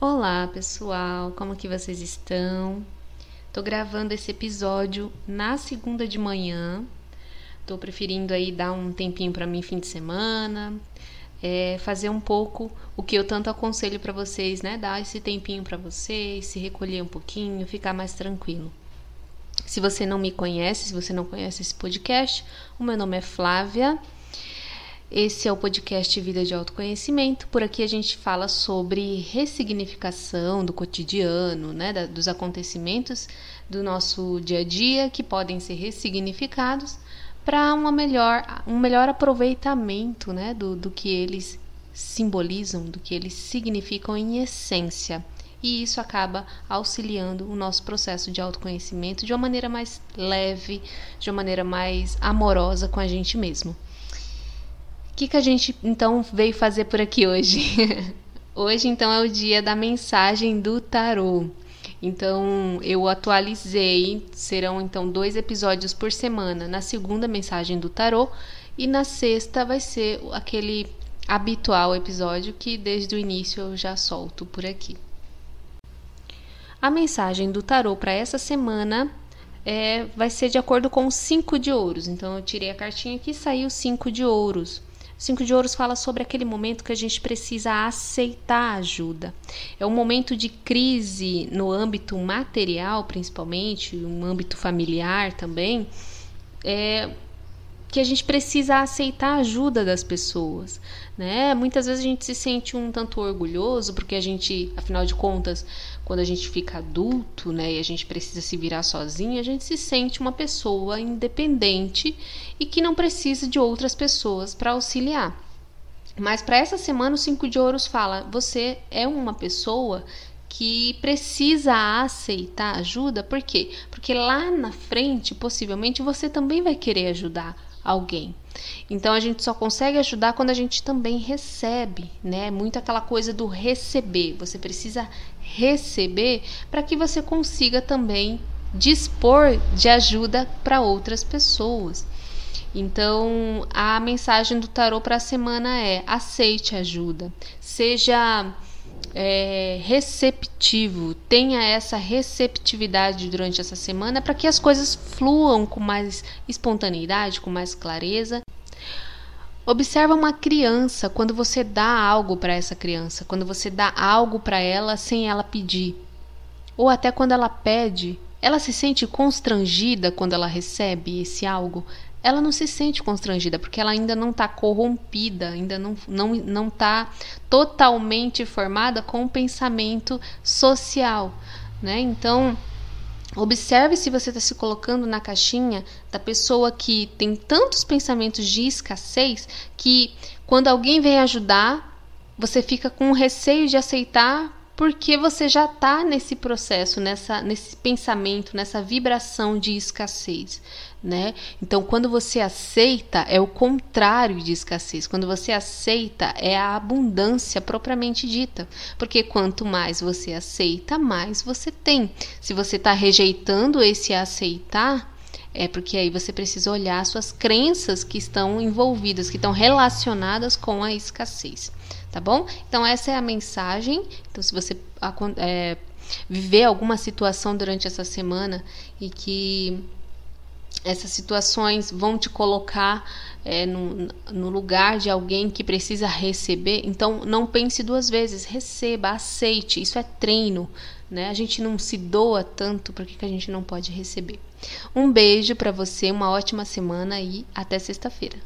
Olá, pessoal. Como que vocês estão? Tô gravando esse episódio na segunda de manhã. Tô preferindo aí dar um tempinho para mim fim de semana, é, fazer um pouco o que eu tanto aconselho para vocês, né? Dar esse tempinho para vocês, se recolher um pouquinho, ficar mais tranquilo. Se você não me conhece, se você não conhece esse podcast, o meu nome é Flávia. Esse é o podcast Vida de Autoconhecimento. Por aqui a gente fala sobre ressignificação do cotidiano, né, da, dos acontecimentos do nosso dia a dia que podem ser ressignificados para melhor, um melhor aproveitamento né, do, do que eles simbolizam, do que eles significam em essência. E isso acaba auxiliando o nosso processo de autoconhecimento de uma maneira mais leve, de uma maneira mais amorosa com a gente mesmo que, que a gente então veio fazer por aqui hoje? hoje, então, é o dia da mensagem do tarô. Então, eu atualizei, serão então dois episódios por semana. Na segunda, mensagem do tarô, e na sexta vai ser aquele habitual episódio que desde o início eu já solto por aqui. A mensagem do tarô para essa semana é, vai ser de acordo com cinco de ouros. Então, eu tirei a cartinha aqui e saiu cinco de ouros. Cinco de Ouros fala sobre aquele momento que a gente precisa aceitar ajuda. É um momento de crise no âmbito material, principalmente, no âmbito familiar também. É, que a gente precisa aceitar a ajuda das pessoas, né? Muitas vezes a gente se sente um tanto orgulhoso porque a gente, afinal de contas, quando a gente fica adulto, né, e a gente precisa se virar sozinho, a gente se sente uma pessoa independente e que não precisa de outras pessoas para auxiliar. Mas para essa semana o cinco de ouros fala: você é uma pessoa que precisa aceitar ajuda, por quê? Porque lá na frente, possivelmente, você também vai querer ajudar alguém. Então a gente só consegue ajudar quando a gente também recebe, né? Muito aquela coisa do receber. Você precisa receber para que você consiga também dispor de ajuda para outras pessoas. Então, a mensagem do tarô para a semana é: aceite ajuda, seja é, receptivo, tenha essa receptividade durante essa semana para que as coisas fluam com mais espontaneidade, com mais clareza. Observa uma criança quando você dá algo para essa criança, quando você dá algo para ela sem ela pedir, ou até quando ela pede, ela se sente constrangida quando ela recebe esse algo ela não se sente constrangida, porque ela ainda não está corrompida, ainda não está não, não tá totalmente formada com o pensamento social. Né? Então, observe se você está se colocando na caixinha da pessoa que tem tantos pensamentos de escassez que quando alguém vem ajudar, você fica com receio de aceitar porque você já está nesse processo, nessa, nesse pensamento, nessa vibração de escassez né? Então, quando você aceita, é o contrário de escassez. Quando você aceita, é a abundância propriamente dita. Porque quanto mais você aceita, mais você tem. Se você está rejeitando esse aceitar, é porque aí você precisa olhar suas crenças que estão envolvidas, que estão relacionadas com a escassez. Tá bom? Então, essa é a mensagem. Então, se você é, viver alguma situação durante essa semana e que essas situações vão te colocar é, no, no, lugar de alguém que precisa receber. Então, não pense duas vezes, receba, aceite. Isso é treino, né? A gente não se doa tanto, por que, a gente não pode receber? Um beijo para você, uma ótima semana e até sexta-feira.